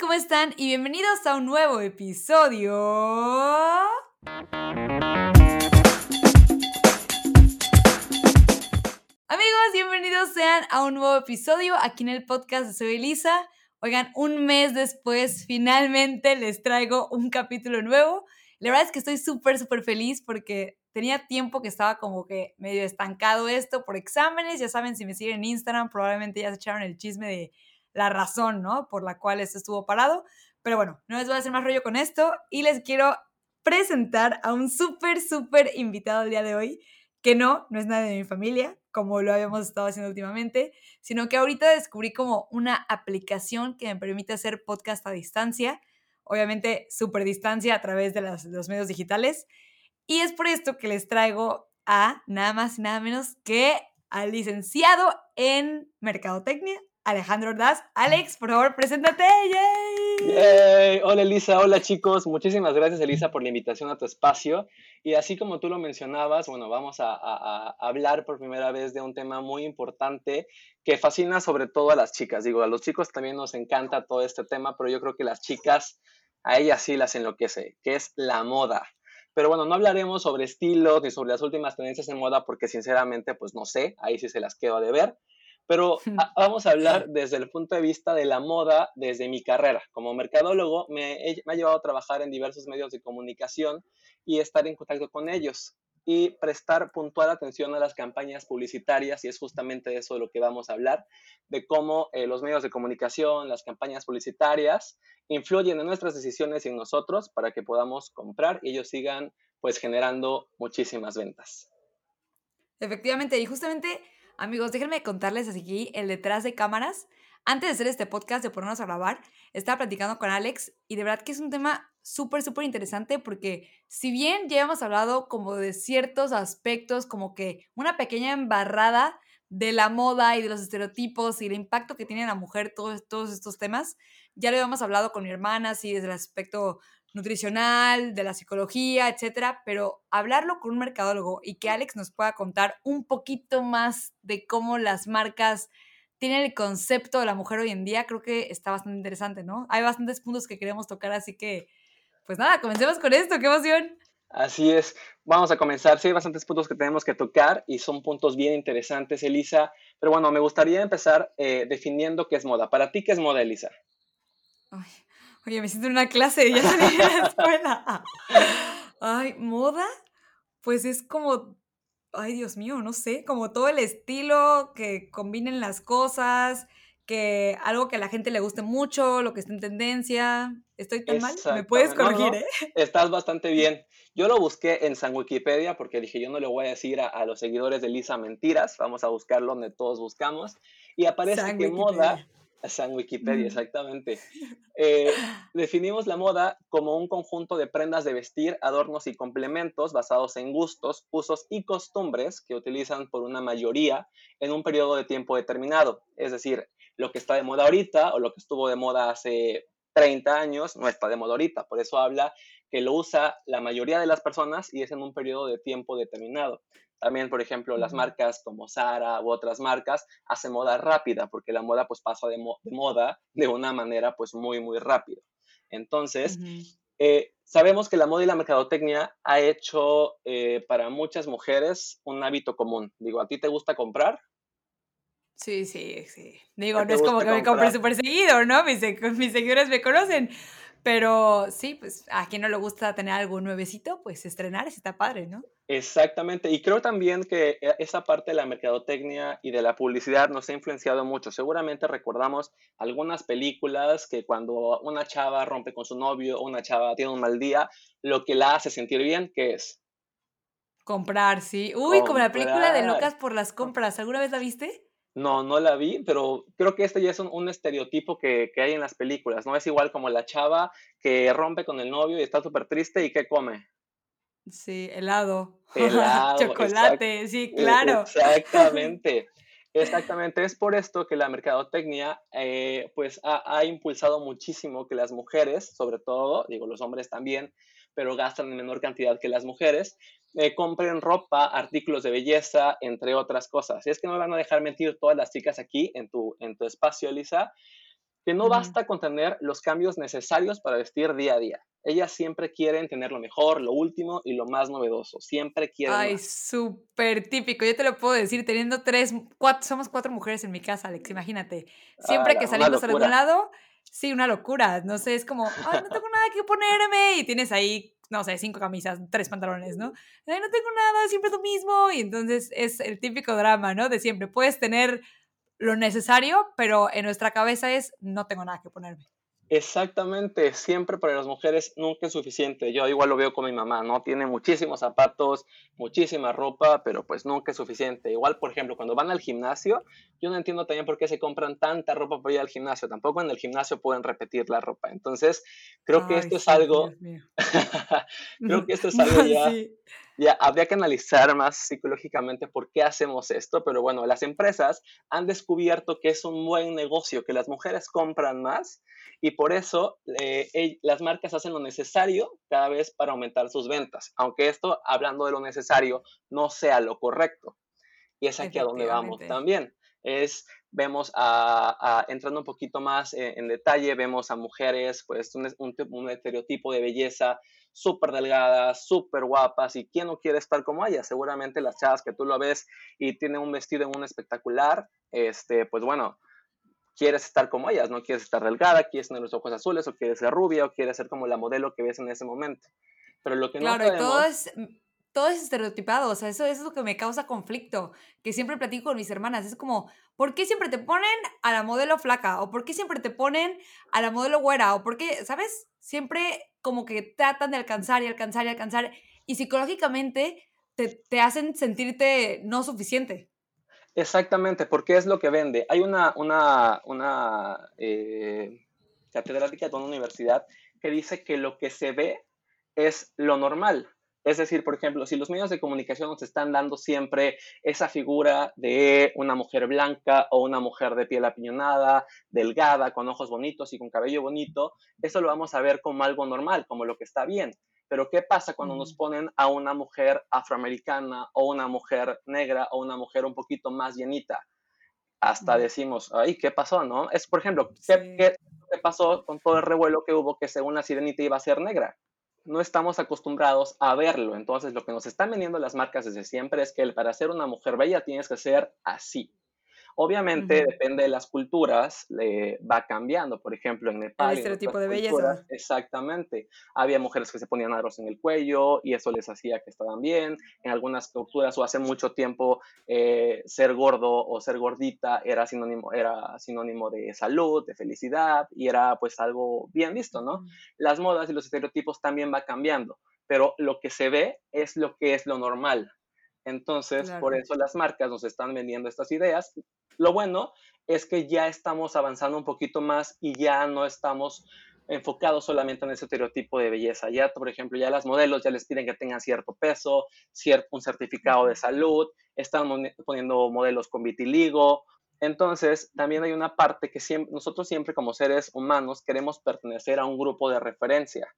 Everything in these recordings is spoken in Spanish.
¿cómo están? Y bienvenidos a un nuevo episodio. Amigos, bienvenidos sean a un nuevo episodio aquí en el podcast de Soy Elisa. Oigan, un mes después finalmente les traigo un capítulo nuevo. La verdad es que estoy súper, súper feliz porque tenía tiempo que estaba como que medio estancado esto por exámenes. Ya saben, si me siguen en Instagram, probablemente ya se echaron el chisme de la razón, ¿no? Por la cual esto estuvo parado. Pero bueno, no les voy a hacer más rollo con esto y les quiero presentar a un súper, súper invitado el día de hoy, que no, no es nadie de mi familia, como lo habíamos estado haciendo últimamente, sino que ahorita descubrí como una aplicación que me permite hacer podcast a distancia, obviamente súper distancia a través de los medios digitales. Y es por esto que les traigo a nada más y nada menos que al licenciado en Mercadotecnia, Alejandro Ordaz. Alex, por favor, preséntate. ¡Yay! Hola Elisa, hola chicos. Muchísimas gracias Elisa por la invitación a tu espacio. Y así como tú lo mencionabas, bueno, vamos a, a, hablar por primera vez de un tema muy importante que fascina sobre todo a las chicas. Digo, a los chicos también nos encanta todo este tema, pero yo creo que las chicas, a ellas sí las enloquece, que es la moda. Pero bueno, no hablaremos sobre estilos ni sobre las últimas tendencias en moda porque sinceramente pues no sé, ahí sí se las quedo de ver. Pero vamos a hablar desde el punto de vista de la moda, desde mi carrera. Como mercadólogo, me, me, ha llevado a trabajar en diversos medios de comunicación y estar en contacto con ellos y prestar puntual atención a las campañas publicitarias, y es justamente de eso de lo que vamos a hablar, de cómo eh, los medios de comunicación, las campañas publicitarias, influyen en nuestras decisiones y en nosotros para que podamos comprar y ellos sigan pues generando muchísimas ventas. Efectivamente, y justamente Amigos, déjenme contarles aquí el detrás de cámaras. Antes de hacer este podcast, de ponernos a grabar, estaba platicando con Alex y de verdad que es un tema súper, súper interesante porque si bien ya hemos hablado como de ciertos aspectos, como que una pequeña embarrada de la moda y de los estereotipos y el impacto que tiene en la mujer todos, todos estos temas, ya lo habíamos hablado con mi hermana, así desde el aspecto nutricional, de la psicología, etcétera, pero hablarlo con un mercadólogo y que Alex nos pueda contar un poquito más de cómo las marcas tienen el concepto de la mujer hoy en día, creo que está bastante interesante, ¿no? Hay bastantes puntos que queremos tocar, así que, pues nada, comencemos con esto, qué emoción. Así es, vamos a comenzar. Sí, hay bastantes puntos que tenemos que tocar y son puntos bien interesantes, Elisa. Pero bueno, me gustaría empezar eh, definiendo qué es moda. Para ti, ¿qué es moda, Elisa? Ay, Oye, me siento en una clase, ya salí de la escuela. Ay, moda, pues es como, ay Dios mío, no sé, como todo el estilo, que combinen las cosas, que algo que a la gente le guste mucho, lo que está en tendencia. ¿Estoy tan mal? ¿Me puedes corregir, eh? Estás bastante bien. Yo lo busqué en San Wikipedia porque dije, yo no le voy a decir a, los seguidores de Lisa mentiras, vamos a buscarlo donde todos buscamos. Y aparece que moda San Wikipedia, exactamente. Eh, definimos la moda como un conjunto de prendas de vestir, adornos y complementos basados en gustos, usos y costumbres que utilizan por una mayoría en un periodo de tiempo determinado. Es decir, lo que está de moda ahorita o lo que estuvo de moda hace 30 años no está de moda ahorita. Por eso habla que lo usa la mayoría de las personas y es en un periodo de tiempo determinado. También, por ejemplo, las marcas como Zara u otras marcas hacen moda rápida, porque la moda pues pasa de, moda de una manera pues muy, muy rápida. Entonces, eh, sabemos que la moda y la mercadotecnia ha hecho eh, para muchas mujeres un hábito común. Digo, ¿a ti te gusta comprar? Sí, sí, sí. Digo, no es como que me compre súper seguido, ¿no? Mis, mis seguidores me conocen. Pero sí, pues a quien no le gusta tener algo nuevecito, pues estrenar está padre, ¿no? Exactamente, y creo también que e, esa parte de la mercadotecnia y de la publicidad nos ha influenciado mucho. Seguramente recordamos algunas películas que cuando una chava rompe con su novio o una chava tiene un mal día, lo que la hace sentir bien, ¿qué es? Comprar, sí. Uy, como la película de Locas por las compras, ¿alguna vez la viste? No, no la vi, pero creo que este ya es un, estereotipo que, hay en las películas, ¿no? Es igual como la chava que rompe con el novio y está súper triste y ¿qué come? Sí, helado. Helado. Chocolate, sí, e, claro. Exactamente. Exactamente, es por esto que la mercadotecnia eh, pues ha, impulsado muchísimo que las mujeres, sobre todo, digo los hombres también, pero gastan en menor cantidad que las mujeres, eh, compren ropa, artículos de belleza, entre otras cosas. Y es que no me van a dejar mentir todas las chicas aquí en tu, en tu espacio, Elisa. que no basta con tener los cambios necesarios para vestir día a día. Ellas siempre quieren tener lo mejor, lo último y lo más novedoso. Siempre quieren. Ay, súper típico. Yo te lo puedo decir, teniendo tres, cuatro, somos cuatro mujeres en mi casa, Alex, imagínate. Siempre que salimos a algún lado, sí, una locura. No sé, es como, no tengo nada que ponerme. Y tienes ahí, no sé, cinco camisas, tres pantalones, ¿no? Ay, no tengo nada, siempre lo mismo. Y entonces es el típico drama, ¿no? De siempre. Puedes tener lo necesario, pero en nuestra cabeza es, no tengo nada que ponerme. Exactamente, siempre para las mujeres nunca es suficiente. Yo igual lo veo con mi mamá, ¿no? Tiene muchísimos zapatos, muchísima ropa, pero pues nunca es suficiente. Igual, por ejemplo, cuando van al gimnasio, yo no entiendo también por qué se compran tanta ropa para ir al gimnasio. Tampoco en el gimnasio pueden repetir la ropa. Entonces, creo que esto es algo... creo que esto es algo ya... Ya habría que analizar más psicológicamente por qué hacemos esto, pero bueno, las empresas han descubierto que es un buen negocio, que las mujeres compran más y por eso eh, las marcas hacen lo necesario cada vez para aumentar sus ventas, aunque esto, hablando de lo necesario, no sea lo correcto. Y es aquí a donde vamos también. Es, vemos a, entrando un poquito más en, detalle, vemos a mujeres, pues un, un, estereotipo de belleza súper delgadas, súper guapas, y quién no quiere estar como ella. Seguramente las chavas que tú lo ves y tienen un vestido en un espectacular, este, pues bueno, quieres estar como ellas, no quieres estar delgada, quieres tener los ojos azules, o quieres ser rubia, o quieres ser como la modelo que ves en ese momento. Pero lo que no Claro, todo es, todo es estereotipado, o sea, eso, eso, es lo que me causa conflicto, que siempre platico con mis hermanas, es como, ¿por qué siempre te ponen a la modelo flaca? ¿O por qué siempre te ponen a la modelo güera? ¿O por qué, sabes? Siempre como que tratan de alcanzar y alcanzar y alcanzar, y psicológicamente te, te hacen sentirte no suficiente. Exactamente, porque es lo que vende. Hay una, una, una eh, catedrática de una universidad que dice que lo que se ve es lo normal. Es decir, por ejemplo, si los medios de comunicación nos están dando siempre esa figura de una mujer blanca o una mujer de piel apiñonada, delgada, con ojos bonitos y con cabello bonito, eso lo vamos a ver como algo normal, como lo que está bien. Pero ¿qué pasa cuando nos ponen a una mujer afroamericana o una mujer negra o una mujer un poquito más llenita? Hasta decimos, ay, ¿qué pasó, no? Es, por ejemplo, ¿qué, ¿qué, pasó con todo el revuelo que hubo que según la sirenita iba a ser negra? No estamos acostumbrados a verlo. Entonces, lo que nos están vendiendo las marcas desde siempre es que para ser una mujer bella tienes que ser así. Obviamente, depende de las culturas, le va cambiando. Por ejemplo, en Nepal. El estereotipo de belleza. Exactamente. Había mujeres que se ponían aros en el cuello y eso les hacía que estaban bien. En algunas culturas, o hace mucho tiempo, eh, ser gordo o ser gordita era sinónimo, era sinónimo de salud, de felicidad y era pues algo bien visto, ¿no? Las modas y los estereotipos también va cambiando, pero lo que se ve es lo que es lo normal. Entonces, por eso las marcas nos están vendiendo estas ideas lo bueno es que ya estamos avanzando un poquito más y ya no estamos enfocados solamente en ese estereotipo de belleza. Ya, por ejemplo, ya las modelos ya les piden que tengan cierto peso, cierto, un certificado de salud, están poniendo modelos con vitiligo. Entonces, también hay una parte que siempre, nosotros siempre como seres humanos queremos pertenecer a un grupo de referencia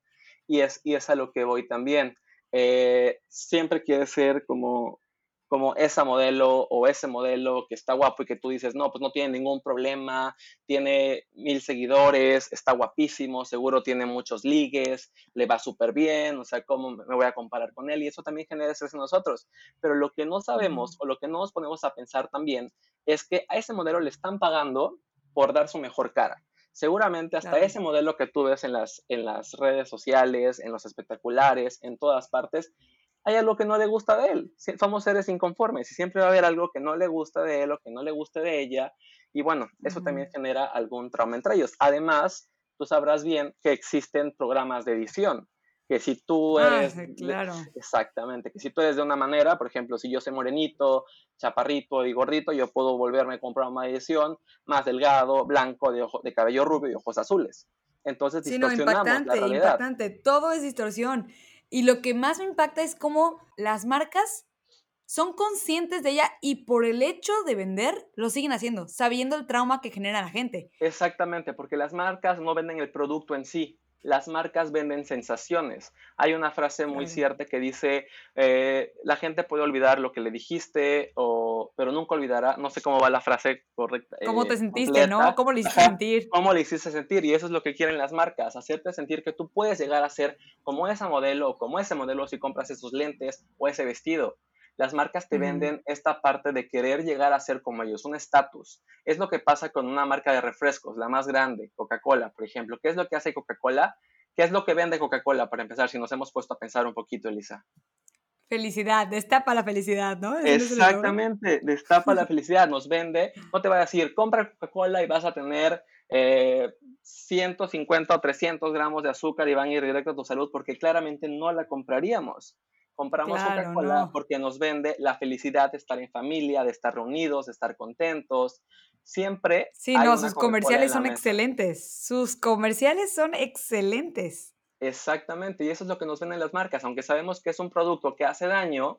y es, y es a lo que voy también. Eh, siempre quiere ser como como esa modelo o ese modelo que está guapo y que tú dices, no, pues no tiene ningún problema, tiene mil seguidores, está guapísimo, seguro tiene muchos ligues, le va súper bien, o sea, ¿cómo me voy a comparar con él? Y eso también genera estrés en nosotros. Pero lo que no sabemos o lo que no nos ponemos a pensar también es que a ese modelo le están pagando por dar su mejor cara. Seguramente hasta ese modelo que tú ves en las, en las redes sociales, en los espectaculares, en todas partes, hay algo que no le gusta de él. Somos seres inconformes y siempre va a haber algo que no le gusta de él o que no le guste de ella. Y bueno, eso también genera algún trauma entre ellos. Además, tú sabrás bien que existen programas de edición. Que si tú ah, eres. claro. Exactamente. Que si tú eres de una manera, por ejemplo, si yo soy morenito, chaparrito y gordito, yo puedo volverme con un programa de edición más delgado, blanco, de, ojo, de cabello rubio y ojos azules. Entonces, sí, no, impactante, impactante. Todo es distorsión. Y lo que más me impacta es cómo las marcas son conscientes de ella y por el hecho de vender lo siguen haciendo, sabiendo el trauma que genera la gente. Exactamente, porque las marcas no venden el producto en sí, las marcas venden sensaciones. Hay una frase muy cierta que dice, eh, la gente puede olvidar lo que le dijiste, o, pero nunca olvidará, no sé cómo va la frase correcta. ¿Cómo te eh, sentiste, no? ¿Cómo le hiciste sentir? ¿Cómo le hiciste sentir? Y eso es lo que quieren las marcas, hacerte sentir que tú puedes llegar a ser como esa modelo o como ese modelo si compras esos lentes o ese vestido. Las marcas te venden esta parte de querer llegar a ser como ellos, un estatus. Es lo que pasa con una marca de refrescos, la más grande, Coca-Cola, por ejemplo. ¿Qué es lo que hace Coca-Cola? ¿Qué es lo que vende Coca-Cola, para empezar, si nos hemos puesto a pensar un poquito, Elisa? Felicidad, destapa la felicidad, ¿no? Exactamente, destapa la felicidad, nos vende, no te va a decir, compra Coca-Cola y vas a tener 150 eh, o 300 gramos de azúcar y van a ir directo a tu salud, porque claramente no la compraríamos. Compramos Coca-Cola porque nos vende la felicidad de estar en familia, de estar reunidos, de estar contentos. Siempre. Sí, no, sus comerciales son excelentes. Sus comerciales son excelentes. Exactamente, y eso es lo que nos venden las marcas. Aunque sabemos que es un producto que hace daño,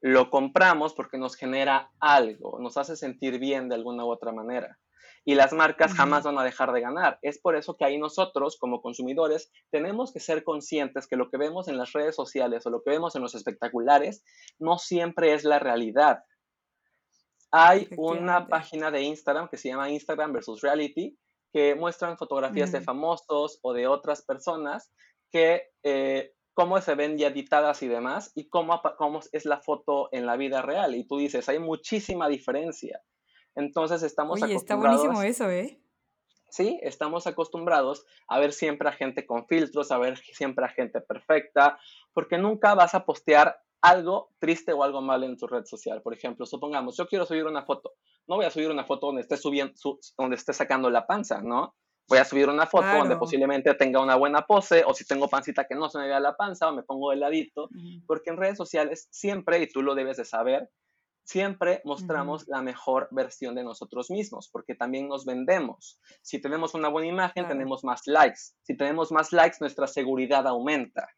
lo compramos porque nos genera algo, nos hace sentir bien de alguna u otra manera y las marcas jamás van a dejar de ganar. Es por eso que ahí nosotros, como consumidores, tenemos que ser conscientes que lo que vemos en las redes sociales o lo que vemos en los espectaculares no siempre es la realidad. Hay una página de Instagram que se llama Instagram versus Reality, que muestran fotografías de famosos o de otras personas que eh, cómo se ven ya editadas y demás y cómo, cómo es la foto en la vida real. Y tú dices, hay muchísima diferencia. Entonces estamos Oye, está buenísimo eso, ¿eh? Sí, estamos acostumbrados a ver siempre a gente con filtros, a ver siempre a gente perfecta, porque nunca vas a postear algo triste o algo mal en tu red social. Por ejemplo, supongamos, yo quiero subir una foto. No voy a subir una foto donde esté subiendo, donde esté sacando la panza, ¿no? Voy a subir una foto donde posiblemente tenga una buena pose, o si tengo pancita que no se me vea la panza, o me pongo de ladito, porque en redes sociales siempre, y tú lo debes de saber, siempre mostramos la mejor versión de nosotros mismos, porque también nos vendemos. Si tenemos una buena imagen, tenemos más likes. Si tenemos más likes, nuestra seguridad aumenta.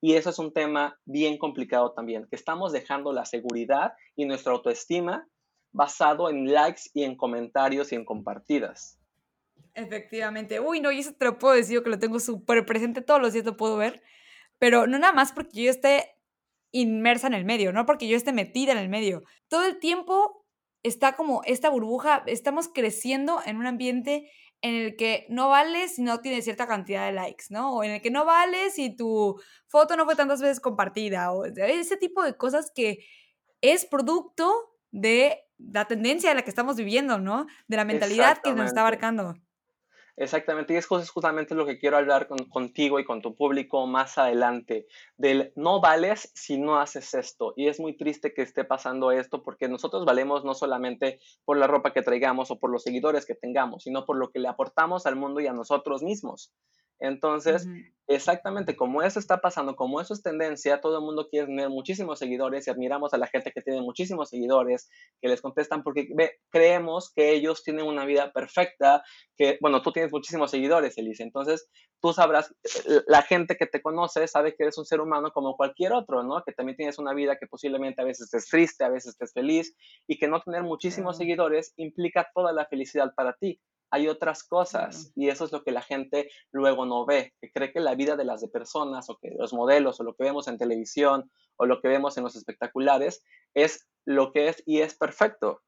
Y eso es un tema bien complicado también, que estamos dejando la seguridad y nuestra autoestima basado en likes y en comentarios y en compartidas. Efectivamente. Uy, no, y eso te lo puedo decir, que lo tengo súper presente todos los días, lo puedo ver. Pero no nada más porque yo esté inmersa en el medio, no porque yo esté metida en el medio. Todo el tiempo está como esta burbuja, estamos creciendo en un ambiente en el que no vale si no tienes cierta cantidad de likes, ¿no? O en el que no vale si tu foto no fue tantas veces compartida, o ese tipo de cosas que es producto de la tendencia de la que estamos viviendo, ¿no? De la mentalidad que nos está abarcando. Exactamente, y es justamente lo que quiero hablar contigo y con tu público más adelante, del no vales si no haces esto. Y es muy triste que esté pasando esto porque nosotros valemos no solamente por la ropa que traigamos o por los seguidores que tengamos, sino por lo que le aportamos al mundo y a nosotros mismos. Entonces, exactamente como eso está pasando, como eso es tendencia, todo el mundo quiere tener muchísimos seguidores y admiramos a la gente que tiene muchísimos seguidores, que les contestan porque creemos que ellos tienen una vida perfecta, que, bueno, tú tienes muchísimos seguidores, Elise, entonces tú sabrás, la gente que te conoce sabe que eres un ser humano como cualquier otro, ¿no? Que también tienes una vida que posiblemente a veces estés triste, a veces estés feliz y que no tener muchísimos seguidores implica toda la felicidad para ti hay otras cosas y eso es lo que la gente luego no ve, que cree que la vida de las personas o que los modelos o lo que vemos en televisión o lo que vemos en los espectaculares es lo que es y es perfecto.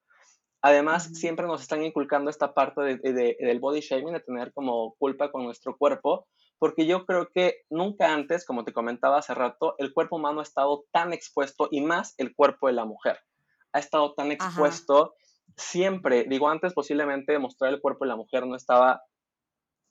Además, siempre nos están inculcando esta parte del body shaming, de tener como culpa con nuestro cuerpo, porque yo creo que nunca antes, como te comentaba hace rato, el cuerpo humano ha estado tan expuesto y más el cuerpo de la mujer. Ha estado tan expuesto siempre, digo antes posiblemente mostrar el cuerpo de la mujer no estaba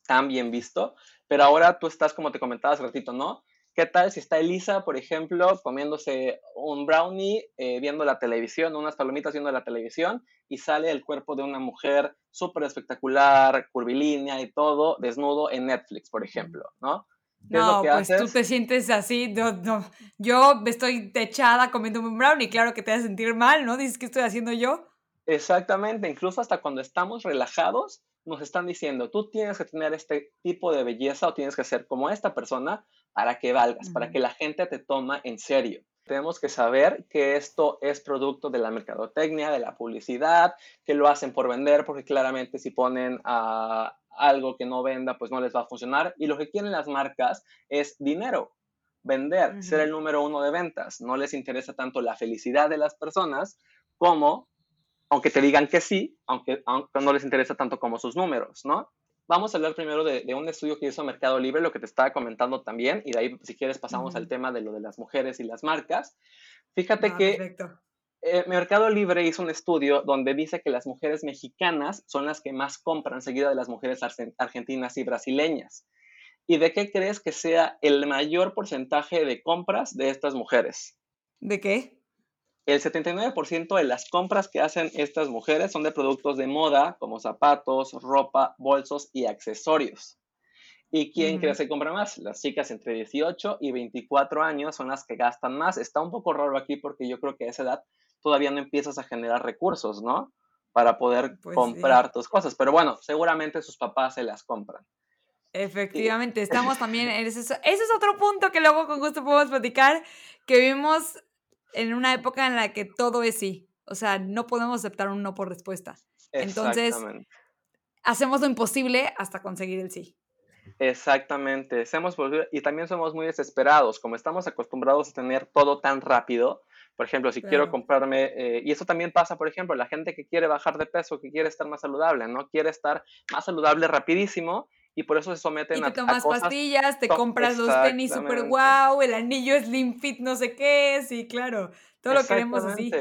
tan bien visto, pero ahora tú estás como te comentaba hace ratito, ¿no? ¿Qué tal si está Elisa, por ejemplo, comiéndose un brownie, eh, viendo la televisión, unas palomitas viendo la televisión, y sale el cuerpo de una mujer súper espectacular, curvilínea y todo, desnudo en Netflix, por ejemplo, ¿no? no, pues tú te sientes así, no, no. yo estoy techada comiendo un brownie, claro que te vas a sentir mal, ¿no? Dices, ¿qué estoy haciendo yo? Exactamente, incluso hasta cuando estamos relajados, nos están diciendo, tú tienes que tener este tipo de belleza o tienes que ser como esta persona para que valgas, para que la gente te toma en serio. Tenemos que saber que esto es producto de la mercadotecnia, de la publicidad, que lo hacen por vender, porque claramente si ponen a, algo que no venda, pues no les va a funcionar. Y lo que quieren las marcas es dinero, vender, ser el número uno de ventas. No les interesa tanto la felicidad de las personas como, aunque te digan que sí, aunque, aunque no les interesa tanto como sus números, ¿no? Vamos a hablar primero de, un estudio que hizo Mercado Libre, lo que te estaba comentando también, y de ahí, si quieres, pasamos al tema de lo de las mujeres y las marcas. Fíjate que eh, Mercado Libre hizo un estudio donde dice que las mujeres mexicanas son las que más compran, seguida de las mujeres argentinas y brasileñas. ¿Y de qué crees que sea el mayor porcentaje de compras de estas mujeres? ¿De qué? El 79% de las compras que hacen estas mujeres son de productos de moda, como zapatos, ropa, bolsos y accesorios. ¿Y quién cree que compra más? Las chicas entre 18 y 24 años son las que gastan más. Está un poco raro aquí porque yo creo que a esa edad todavía no empiezas a generar recursos, ¿no? Para poder pues comprar tus cosas. Pero bueno, seguramente sus papás se las compran. Efectivamente, estamos también en ese, ese es otro punto que luego con gusto podemos platicar, que vivimos en una época en la que todo es sí. O sea, no podemos aceptar un no por respuesta. Entonces, hacemos lo imposible hasta conseguir el sí. Exactamente, hacemos y también somos muy desesperados, como estamos acostumbrados a tener todo tan rápido. Por ejemplo, si quiero comprarme, eh, y eso también pasa, por ejemplo, la gente que quiere bajar de peso, que quiere estar más saludable, ¿no? Quiere estar más saludable rapidísimo y por eso se someten y te tomas pastillas, te compras los tenis super guau, el anillo Slim Fit no sé qué, sí, claro, todo lo queremos así.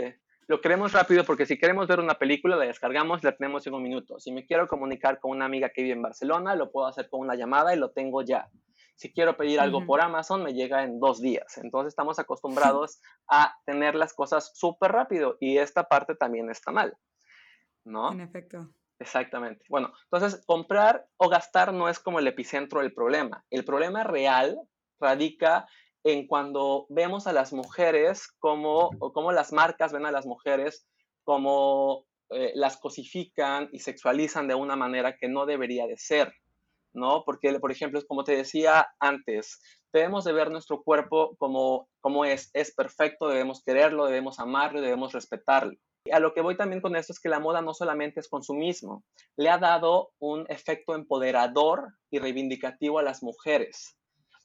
Lo queremos rápido porque si queremos ver una película, la descargamos y la tenemos en un minuto. Si me quiero comunicar con una amiga que vive en Barcelona, lo puedo hacer con una llamada y lo tengo ya. Si quiero pedir algo por Amazon, me llega en dos días. Entonces estamos acostumbrados a tener las cosas súper rápido y esta parte también está mal. ¿No? En efecto. Exactamente. Bueno, entonces comprar o gastar no es como el epicentro del problema. El problema real radica en cuando vemos a las mujeres como, o como las marcas ven a las mujeres como eh, las cosifican y sexualizan de una manera que no debería de ser, ¿no? Porque, por ejemplo, como te decía antes, debemos de ver nuestro cuerpo como, como es, es perfecto, debemos quererlo, debemos amarlo, debemos respetarlo. A lo que voy también con esto es que la moda no solamente es consumismo, le ha dado un efecto empoderador y reivindicativo a las mujeres.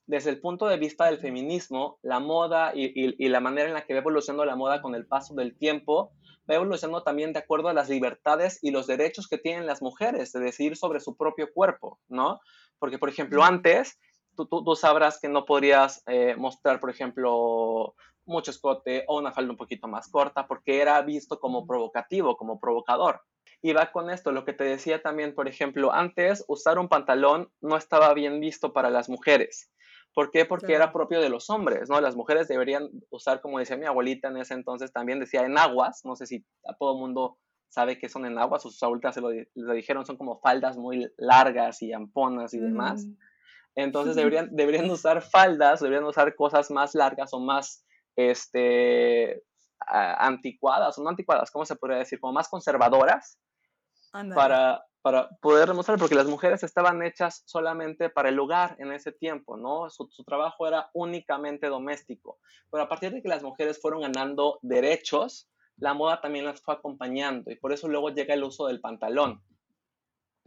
Desde el punto de vista del feminismo, la moda y, la manera en la que va evolucionando la moda con el paso del tiempo, va evolucionando también de acuerdo a las libertades y los derechos que tienen las mujeres de decidir sobre su propio cuerpo, ¿no? Porque, por ejemplo, antes tú, tú, sabrás que no podrías eh, mostrar, por ejemplo, mucho escote o una falda un poquito más corta porque era visto como provocativo, como provocador. Y va con esto, lo que te decía también, por ejemplo, antes usar un pantalón no estaba bien visto para las mujeres. ¿Por qué? Porque era propio de los hombres, ¿no? Las mujeres deberían usar, como decía mi abuelita en ese entonces, también decía enaguas, no sé si a todo mundo sabe que son enaguas, o sus abuelitas se lo, dijeron, son como faldas muy largas y amponas y demás. Mm. Entonces deberían, deberían usar faldas, deberían usar cosas más largas o más este, anticuadas, o no anticuadas, ¿cómo se podría decir? Como más conservadoras para, para poder demostrar, porque las mujeres estaban hechas solamente para el hogar en ese tiempo, ¿no? Su, su, trabajo era únicamente doméstico. Pero a partir de que las mujeres fueron ganando derechos, la moda también las fue acompañando y por eso luego llega el uso del pantalón.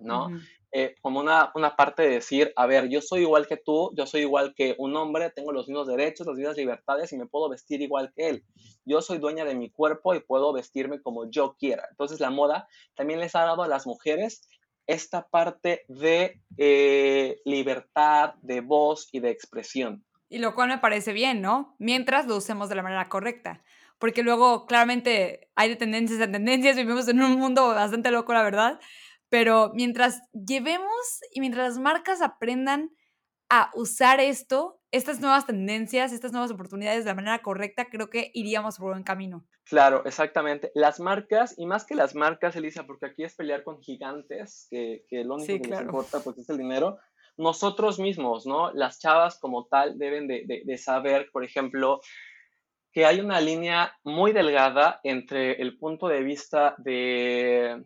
¿No? Eh, como una, una, parte de decir, a ver, yo soy igual que tú, yo soy igual que un hombre, tengo los mismos derechos, las mismas libertades y me puedo vestir igual que él. Yo soy dueña de mi cuerpo y puedo vestirme como yo quiera. Entonces la moda también les ha dado a las mujeres esta parte de eh, libertad, de voz y de expresión. Y lo cual me parece bien, ¿no? Mientras lo usemos de la manera correcta. Porque luego, claramente, hay de tendencias a tendencias, vivimos en un mundo bastante loco, la verdad pero mientras llevemos y mientras las marcas aprendan a usar esto, estas nuevas tendencias, estas nuevas oportunidades de la manera correcta, creo que iríamos por buen camino. Claro, exactamente. Las marcas, y más que las marcas, Elisa, porque aquí es pelear con gigantes, que, que lo único que les importa pues, es el dinero, nosotros mismos, ¿no? Las chavas como tal deben de, de saber, por ejemplo, que hay una línea muy delgada entre el punto de vista de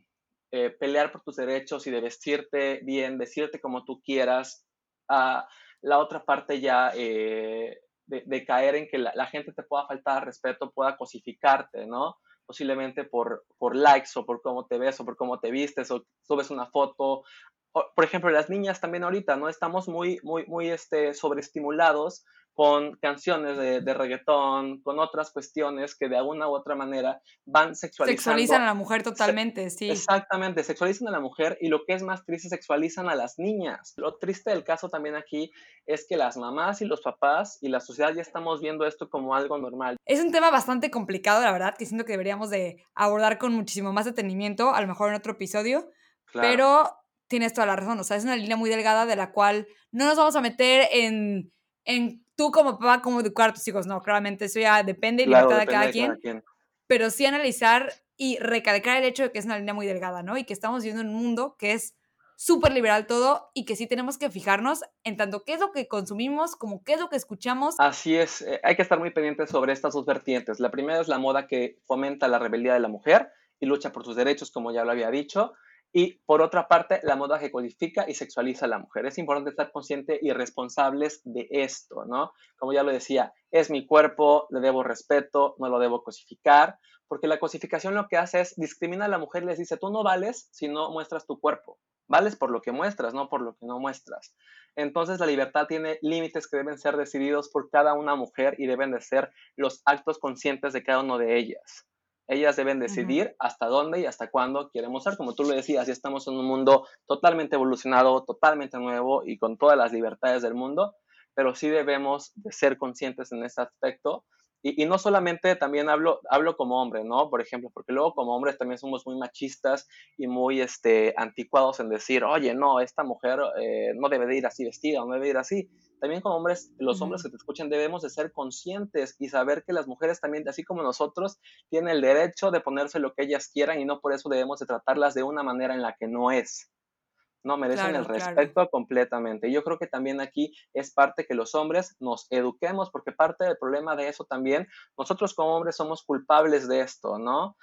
eh, pelear por tus derechos y de vestirte bien, vestirte como tú quieras. a la otra parte ya eh, de, caer en que la, gente te pueda faltar respeto, pueda cosificarte, ¿no? posiblemente por, por likes o por cómo te ves o por cómo te vistes o subes una foto. por ejemplo, las niñas también ahorita, ¿no? Estamos muy, muy, muy este, sobreestimulados con canciones de, de, reggaetón, con otras cuestiones que de alguna u otra manera van sexualizando. Sexualizan a la mujer totalmente, sí. Exactamente, sexualizan a la mujer y lo que es más triste, sexualizan a las niñas. Lo triste del caso también aquí es que las mamás y los papás y la sociedad ya estamos viendo esto como algo normal. Es un tema bastante complicado, la verdad, que siento que deberíamos de abordar con muchísimo más detenimiento, a lo mejor en otro episodio, pero tienes toda la razón, o sea, es una línea muy delgada de la cual no nos vamos a meter en, en tú como papá, cómo educar a tus hijos. No, claramente eso ya depende, claro, de cada, quien, Pero sí analizar y recalcar el hecho de que es una línea muy delgada, ¿no? Y que estamos viviendo en un mundo que es súper liberal todo y que sí tenemos que fijarnos en tanto qué es lo que consumimos como qué es lo que escuchamos. Así es, eh, hay que estar muy pendientes sobre estas dos vertientes. La primera es la moda que fomenta la rebeldía de la mujer y lucha por sus derechos, como ya lo había dicho. Y por otra parte, la moda que codifica y sexualiza a la mujer. Es importante estar consciente y responsables de esto, ¿no? Como ya lo decía, es mi cuerpo, le debo respeto, no lo debo cosificar, porque la cosificación lo que hace es discrimina a la mujer y les dice, tú no vales si no muestras tu cuerpo. Vales por lo que muestras, no por lo que no muestras. Entonces la libertad tiene límites que deben ser decididos por cada una mujer y deben de ser los actos conscientes de cada uno de ellas. Ellas deben decidir hasta dónde y hasta cuándo queremos ser. Como tú lo decías, ya estamos en un mundo totalmente evolucionado, totalmente nuevo y con todas las libertades del mundo, pero sí debemos de ser conscientes en ese aspecto y, no solamente también hablo, hablo como hombre, ¿no? Por ejemplo, porque luego como hombres también somos muy machistas y muy este, anticuados en decir, oye, no, esta mujer eh, no debe de ir así vestida o no debe ir así. También como hombres, los hombres que te escuchan debemos de ser conscientes y saber que las mujeres también, así como nosotros, tienen el derecho de ponerse lo que ellas quieran y no por eso debemos de tratarlas de una manera en la que no es. ¿No? Merecen el respeto completamente. Yo creo que también aquí es parte que los hombres nos eduquemos, porque parte del problema de eso también, nosotros como hombres somos culpables de esto, ¿no?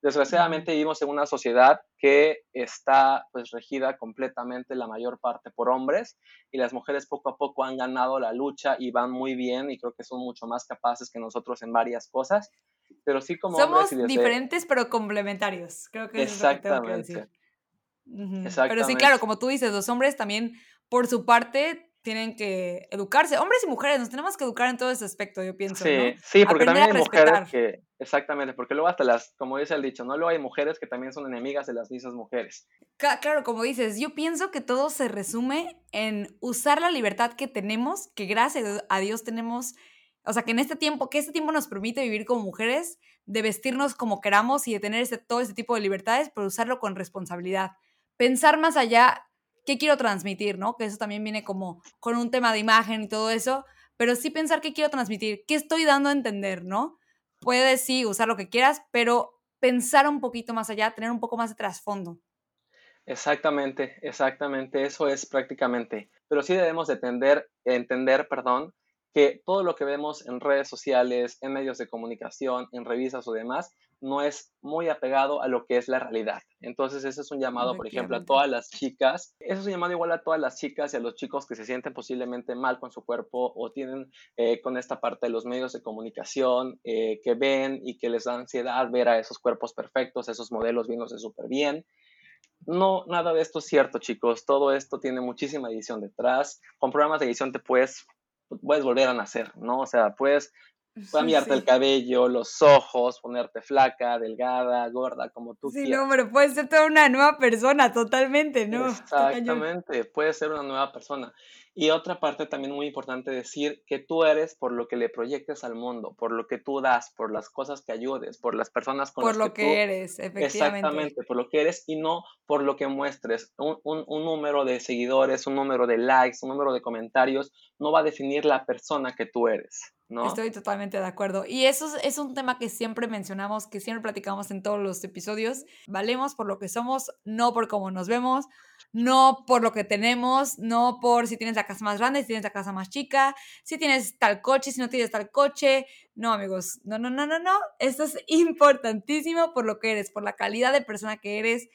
Desgraciadamente vivimos en una sociedad que está pues regida completamente la mayor parte por hombres y las mujeres poco a poco han ganado la lucha y van muy bien y creo que son mucho más capaces que nosotros en varias cosas, pero sí como Somos diferentes pero complementarios, creo que es lo que tengo que decir. Pero sí, claro, como tú dices, los hombres también, por su parte, tienen que educarse. Hombres y mujeres, nos tenemos que educar en todo ese aspecto, yo pienso. Sí, sí, porque también hay mujeres que, exactamente, porque luego hasta las, como dice el dicho, ¿no? Luego hay mujeres que también son enemigas de las mismas mujeres. Claro, como dices, yo pienso que todo se resume en usar la libertad que tenemos, que gracias a Dios tenemos, o sea, que en este tiempo, que este tiempo nos permite vivir como mujeres, de vestirnos como queramos y de tener ese, todo ese tipo de libertades, pero usarlo con responsabilidad pensar más allá qué quiero transmitir, ¿no? Que eso también viene como con un tema de imagen y todo eso, pero sí pensar qué quiero transmitir, qué estoy dando a entender, ¿no? Puedes sí usar lo que quieras, pero pensar un poquito más allá, tener un poco más de trasfondo. Exactamente, exactamente, eso es prácticamente. Pero sí debemos de entender, perdón, que todo lo que vemos en redes sociales, en medios de comunicación, en revistas o demás, no es muy apegado a lo que es la realidad. Entonces, ese es un llamado, por ejemplo, a todas las chicas. Eso es un llamado igual a todas las chicas y a los chicos que se sienten posiblemente mal con su cuerpo o tienen eh, con esta parte de los medios de comunicación eh, que ven y que les da ansiedad ver a esos cuerpos perfectos, esos modelos viéndose súper bien. No, nada de esto es cierto, chicos. Todo esto tiene muchísima edición detrás. Con programas de edición te puedes puedes volver a nacer, ¿no? O sea, puedes cambiarte el cabello, los ojos, ponerte flaca, delgada, gorda, como tú quieras. Sí, no, pero puedes ser toda una nueva persona, totalmente, ¿no? Exactamente, puedes ser una nueva persona. Y otra parte también muy importante decir que tú eres por lo que le proyectes al mundo, por lo que tú das, por las cosas que ayudes, por las personas con por las que, que eres, efectivamente. Exactamente, por lo que eres y no por lo que muestres. Un, un, un, número de seguidores, un número de likes, un número de comentarios no va a definir la persona que tú eres. Estoy totalmente de acuerdo. Y eso es, es un tema que siempre mencionamos, que siempre platicamos en todos los episodios. Valemos por lo que somos, no por cómo nos vemos, no por lo que tenemos, no por si tienes la casa más grande, si tienes la casa más chica, si tienes tal coche, si no tienes tal coche. No, amigos, no, no, no, no, no. Esto es importantísimo por lo que eres, por la calidad de persona que eres,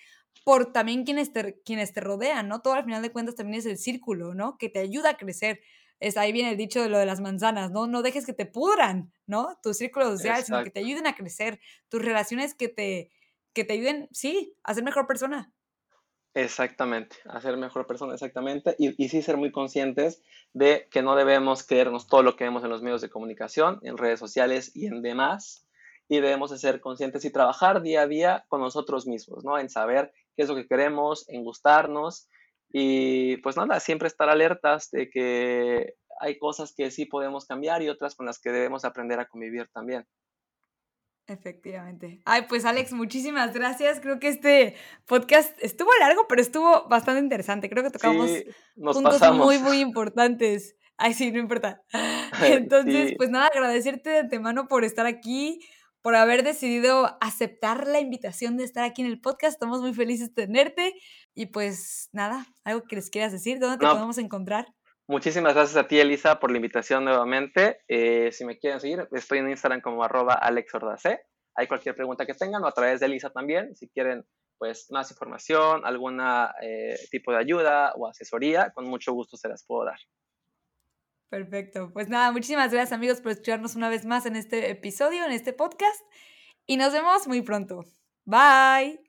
por también quienes te, quienes te rodean, ¿no? Todo al final de cuentas también es el círculo, ¿no? Que te ayuda a crecer. Es, ahí viene el dicho de lo de las manzanas, ¿no? No dejes que te pudran, ¿no? Tu círculo social, sino que te ayuden a crecer. Tus relaciones que te, que te ayuden, sí, a ser mejor persona. Exactamente, a ser mejor persona, exactamente. Y, y, sí ser muy conscientes de que no debemos creernos todo lo que vemos en los medios de comunicación, en redes sociales y en demás. Y debemos de ser conscientes y trabajar día a día con nosotros mismos, ¿no? En saber qué es lo que queremos, en gustarnos. Y pues nada, siempre estar alertas de que hay cosas que sí podemos cambiar y otras con las que debemos aprender a convivir también. Efectivamente. Ay, pues Alex, muchísimas gracias. Creo que este podcast estuvo largo, pero estuvo bastante interesante. Creo que tocamos puntos muy, muy importantes. Ay, sí, no importa. Entonces, pues nada, agradecerte de antemano por estar aquí, por haber decidido aceptar la invitación de estar aquí en el podcast. Estamos muy felices de tenerte. Y pues nada, algo que les quieras decir, ¿dónde te podemos encontrar? Muchísimas gracias a ti, Elisa, por la invitación nuevamente. Eh, si me quieren seguir, estoy en Instagram como arroba alexordace. Hay cualquier pregunta que tengan o a través de Elisa también. Si quieren pues más información, algún eh, tipo de ayuda o asesoría, con mucho gusto se las puedo dar. Perfecto. Pues nada, muchísimas gracias amigos por escucharnos una vez más en este episodio, en este podcast. Y nos vemos muy pronto. Bye.